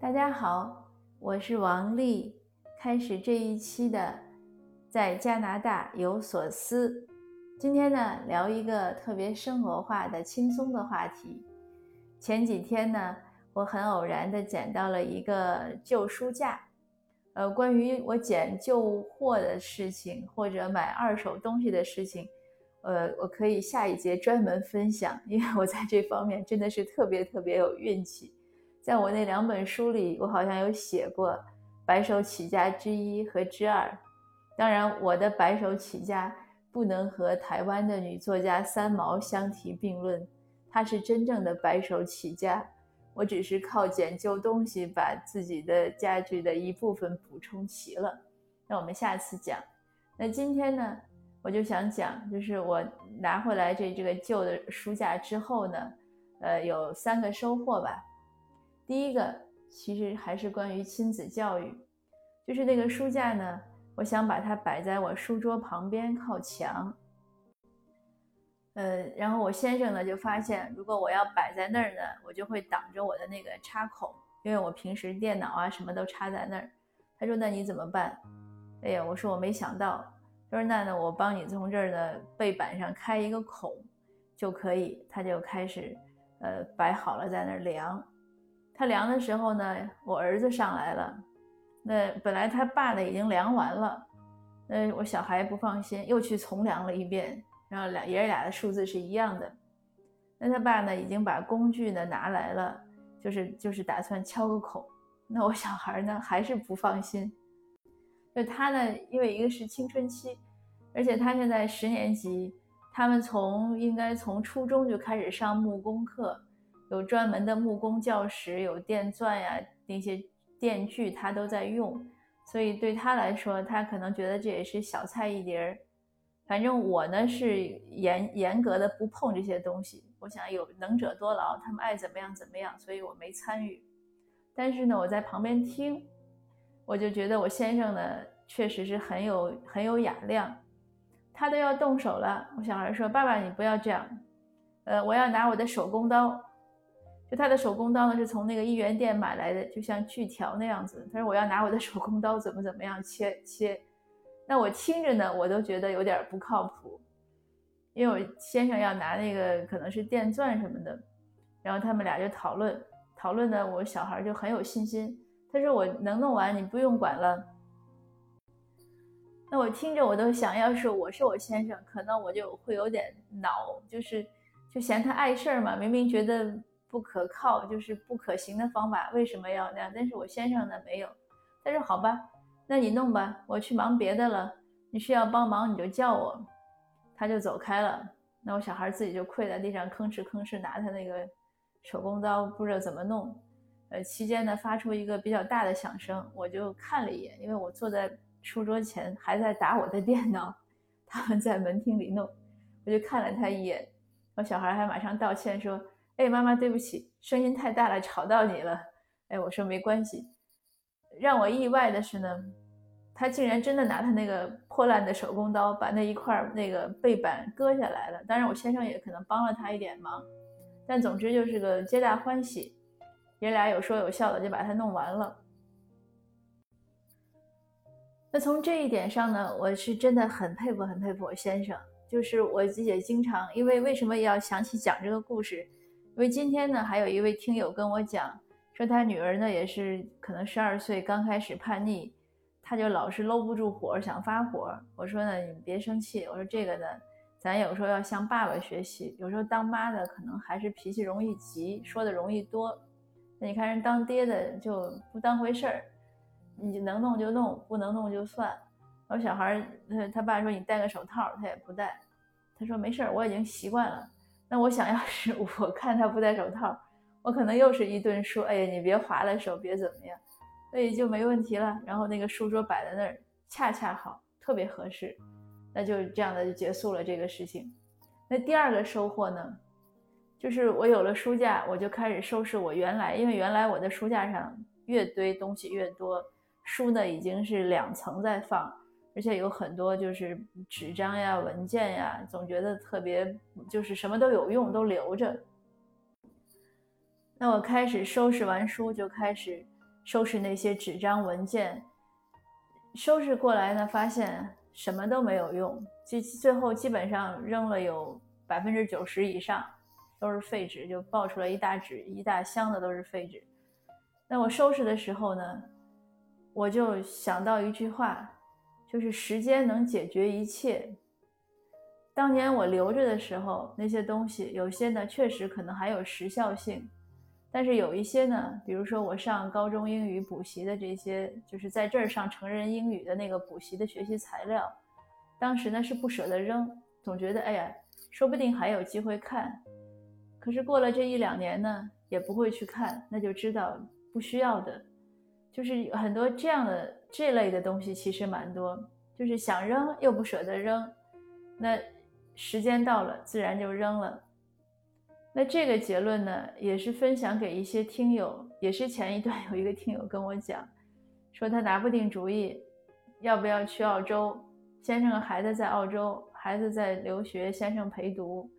大家好，我是王丽。开始这一期的在加拿大有所思。今天呢，聊一个特别生活化的、轻松的话题。前几天呢，我很偶然的捡到了一个旧书架。呃，关于我捡旧货的事情，或者买二手东西的事情，呃，我可以下一节专门分享，因为我在这方面真的是特别特别有运气。在我那两本书里，我好像有写过白手起家之一和之二。当然，我的白手起家不能和台湾的女作家三毛相提并论，她是真正的白手起家，我只是靠捡旧东西把自己的家具的一部分补充齐了。那我们下次讲。那今天呢，我就想讲，就是我拿回来这这个旧的书架之后呢，呃，有三个收获吧。第一个其实还是关于亲子教育，就是那个书架呢，我想把它摆在我书桌旁边靠墙。呃，然后我先生呢就发现，如果我要摆在那儿呢，我就会挡着我的那个插孔，因为我平时电脑啊什么都插在那儿。他说：“那你怎么办？”哎呀，我说我没想到。他说：“那呢，我帮你从这儿的背板上开一个孔就可以。”他就开始呃摆好了在那儿量。他量的时候呢，我儿子上来了。那本来他爸呢已经量完了，那我小孩不放心，又去重量了一遍，然后俩爷俩的数字是一样的。那他爸呢已经把工具呢拿来了，就是就是打算敲个孔。那我小孩呢还是不放心。就他呢，因为一个是青春期，而且他现在十年级，他们从应该从初中就开始上木工课。有专门的木工教室，有电钻呀，那些电锯他都在用，所以对他来说，他可能觉得这也是小菜一碟儿。反正我呢是严严格的不碰这些东西。我想有能者多劳，他们爱怎么样怎么样，所以我没参与。但是呢，我在旁边听，我就觉得我先生呢确实是很有很有雅量，他都要动手了。我小孩说：“爸爸，你不要这样，呃，我要拿我的手工刀。”就他的手工刀呢，是从那个一元店买来的，就像锯条那样子。他说我要拿我的手工刀怎么怎么样切切，那我听着呢，我都觉得有点不靠谱，因为我先生要拿那个可能是电钻什么的，然后他们俩就讨论讨论呢，我小孩就很有信心，他说我能弄完，你不用管了。那我听着我都想要是我是我先生，可能我就会有点恼，就是就嫌他碍事儿嘛，明明觉得。不可靠就是不可行的方法，为什么要那样？但是我先生呢没有，他说好吧，那你弄吧，我去忙别的了。你需要帮忙你就叫我，他就走开了。那我小孩自己就跪在地上吭哧吭哧拿他那个手工刀，不知道怎么弄。呃，期间呢发出一个比较大的响声，我就看了一眼，因为我坐在书桌前还在打我的电脑，他们在门厅里弄，我就看了他一眼。我小孩还马上道歉说。哎，妈妈，对不起，声音太大了，吵到你了。哎，我说没关系。让我意外的是呢，他竟然真的拿他那个破烂的手工刀，把那一块那个背板割下来了。当然，我先生也可能帮了他一点忙，但总之就是个皆大欢喜。爷俩有说有笑的就把它弄完了。那从这一点上呢，我是真的很佩服，很佩服我先生。就是我自己也经常，因为为什么要想起讲这个故事？因为今天呢，还有一位听友跟我讲，说他女儿呢也是可能十二岁刚开始叛逆，他就老是搂不住火，想发火。我说呢，你别生气。我说这个呢，咱有时候要向爸爸学习。有时候当妈的可能还是脾气容易急，说的容易多。那你看人当爹的就不当回事儿，你能弄就弄，不能弄就算。我小孩他他爸说你戴个手套，他也不戴。他说没事儿，我已经习惯了。那我想要是我 看他不戴手套，我可能又是一顿说，哎呀，你别划了手，别怎么样，所以就没问题了。然后那个书桌摆在那儿，恰恰好，特别合适，那就这样的就结束了这个事情。那第二个收获呢，就是我有了书架，我就开始收拾我原来，因为原来我的书架上越堆东西越多，书呢已经是两层在放。而且有很多就是纸张呀、文件呀，总觉得特别就是什么都有用，都留着。那我开始收拾完书，就开始收拾那些纸张文件，收拾过来呢，发现什么都没有用，最最后基本上扔了有百分之九十以上都是废纸，就爆出来一大纸一大箱的都是废纸。那我收拾的时候呢，我就想到一句话，就是时间能解决一切。当年我留着的时候，那些东西有些呢确实可能还有时效性，但是有一些呢，比如说我上高中英语补习的这些，就是在这儿上成人英语的那个补习的学习材料，当时呢是不舍得扔，总觉得哎呀，说不定还有机会看。可是过了这一两年呢，也不会去看，那就知道。不需要的，就是很多这样的这类的东西，其实蛮多，就是想扔又不舍得扔，那时间到了自然就扔了。那这个结论呢，也是分享给一些听友，也是前一段有一个听友跟我讲，说他拿不定主意，要不要去澳洲，先生和孩子在澳洲，孩子在留学，先生陪读，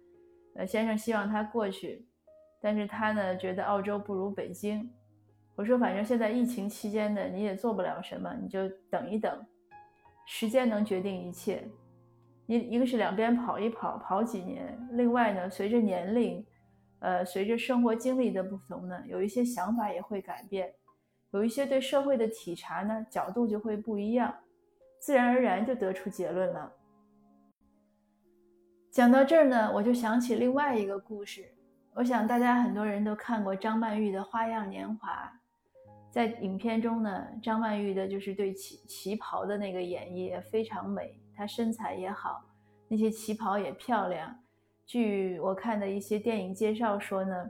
呃，先生希望他过去，但是他呢觉得澳洲不如北京。我说，反正现在疫情期间呢，你也做不了什么，你就等一等，时间能决定一切。一一个是两边跑一跑，跑几年；另外呢，随着年龄，呃，随着生活经历的不同呢，有一些想法也会改变，有一些对社会的体察呢，角度就会不一样，自然而然就得出结论了。讲到这儿呢，我就想起另外一个故事，我想大家很多人都看过张曼玉的《花样年华》。在影片中呢，张曼玉的就是对旗旗袍的那个演绎也非常美，她身材也好，那些旗袍也漂亮。据我看的一些电影介绍说呢，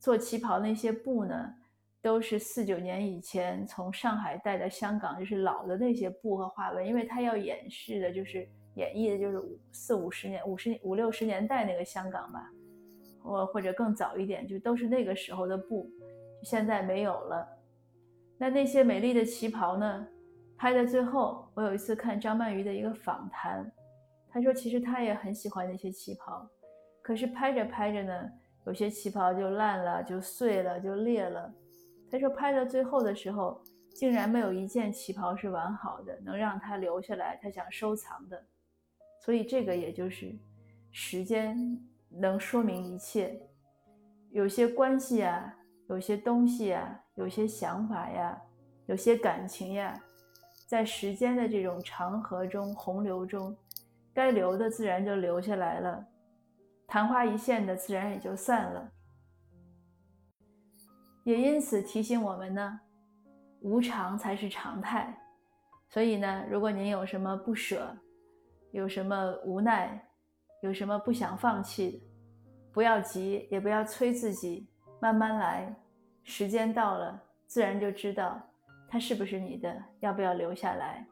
做旗袍那些布呢，都是四九年以前从上海带到香港，就是老的那些布和花纹，因为他要演示的就是演绎的就是四五十年、五十五六十年代那个香港吧，或或者更早一点，就都是那个时候的布，现在没有了。那那些美丽的旗袍呢？拍的最后，我有一次看张曼玉的一个访谈，她说其实她也很喜欢那些旗袍，可是拍着拍着呢，有些旗袍就烂了，就碎了，就裂了。她说拍到最后的时候，竟然没有一件旗袍是完好的，能让她留下来，她想收藏的。所以这个也就是时间能说明一切，有些关系啊，有些东西呀。有些想法呀，有些感情呀，在时间的这种长河中、洪流中，该留的自然就留下来了，昙花一现的自然也就散了。也因此提醒我们呢，无常才是常态。所以呢，如果您有什么不舍，有什么无奈，有什么不想放弃，不要急，也不要催自己，慢慢来。时间到了，自然就知道它是不是你的，要不要留下来。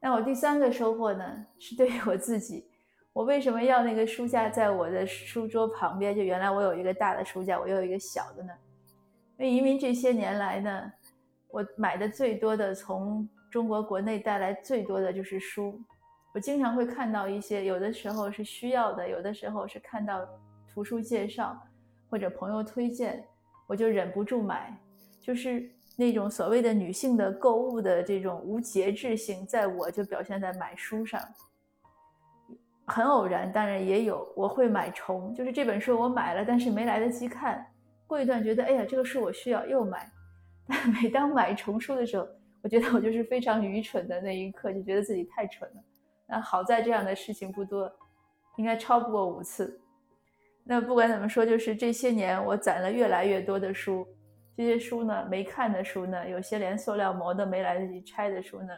那我第三个收获呢，是对于我自己，我为什么要那个书架在我的书桌旁边？就原来我有一个大的书架，我又有一个小的呢。因为移民这些年来呢，我买的最多的，从中国国内带来最多的就是书。我经常会看到一些，有的时候是需要的，有的时候是看到图书介绍或者朋友推荐。我就忍不住买，就是那种所谓的女性的购物的这种无节制性，在我就表现在买书上。很偶然，当然也有我会买重，就是这本书我买了，但是没来得及看，过一段觉得哎呀，这个书我需要又买。但每当买重书的时候，我觉得我就是非常愚蠢的那一刻，就觉得自己太蠢了。那好在这样的事情不多，应该超不过五次。那不管怎么说，就是这些年我攒了越来越多的书，这些书呢，没看的书呢，有些连塑料膜都没来得及拆的书呢，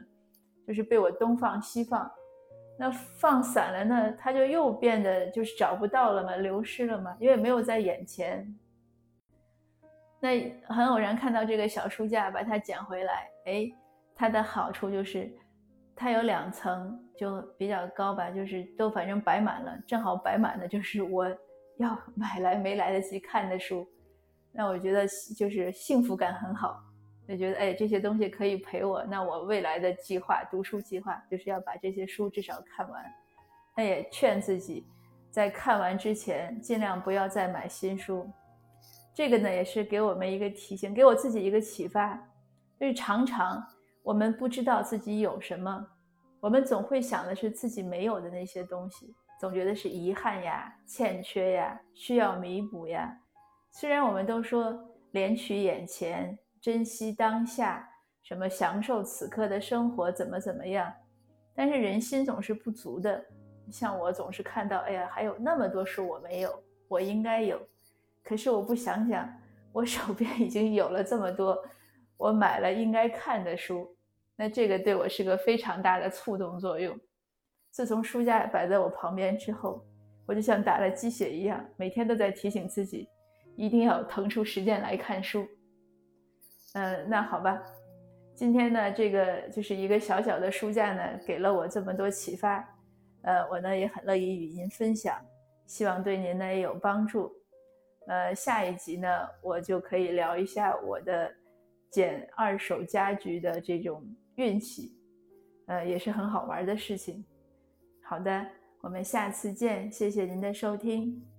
就是被我东放西放，那放散了呢，它就又变得就是找不到了嘛，流失了嘛，因为没有在眼前。那很偶然看到这个小书架，把它捡回来，哎，它的好处就是它有两层，就比较高吧，就是都反正摆满了，正好摆满的就是我。要 买来没来得及看的书，那我觉得就是幸福感很好，就觉得哎这些东西可以陪我。那我未来的计划，读书计划就是要把这些书至少看完。那也劝自己，在看完之前尽量不要再买新书。这个呢也是给我们一个提醒，给我自己一个启发，就是常常我们不知道自己有什么，我们总会想的是自己没有的那些东西，总觉得是遗憾呀、欠缺呀、需要弥补呀。虽然我们都说怜取眼前，珍惜当下，什么享受此刻的生活，怎么怎么样，但是人心总是不足的。像我总是看到，哎呀，还有那么多书我没有，我应该有。可是我不想想，我手边已经有了这么多，我买了应该看的书，那这个对我是个非常大的触动作用。自从书架摆在我旁边之后，我就像打了鸡血一样，每天都在提醒自己，一定要腾出时间来看书。嗯，那好吧，今天呢，这个就是一个小小的书架呢，给了我这么多启发。呃，我呢也很乐意与您分享，希望对您呢也有帮助。呃，下一集呢，我就可以聊一下我的捡二手家具的这种运气，呃，也是很好玩的事情。好的，我们下次见，谢谢您的收听。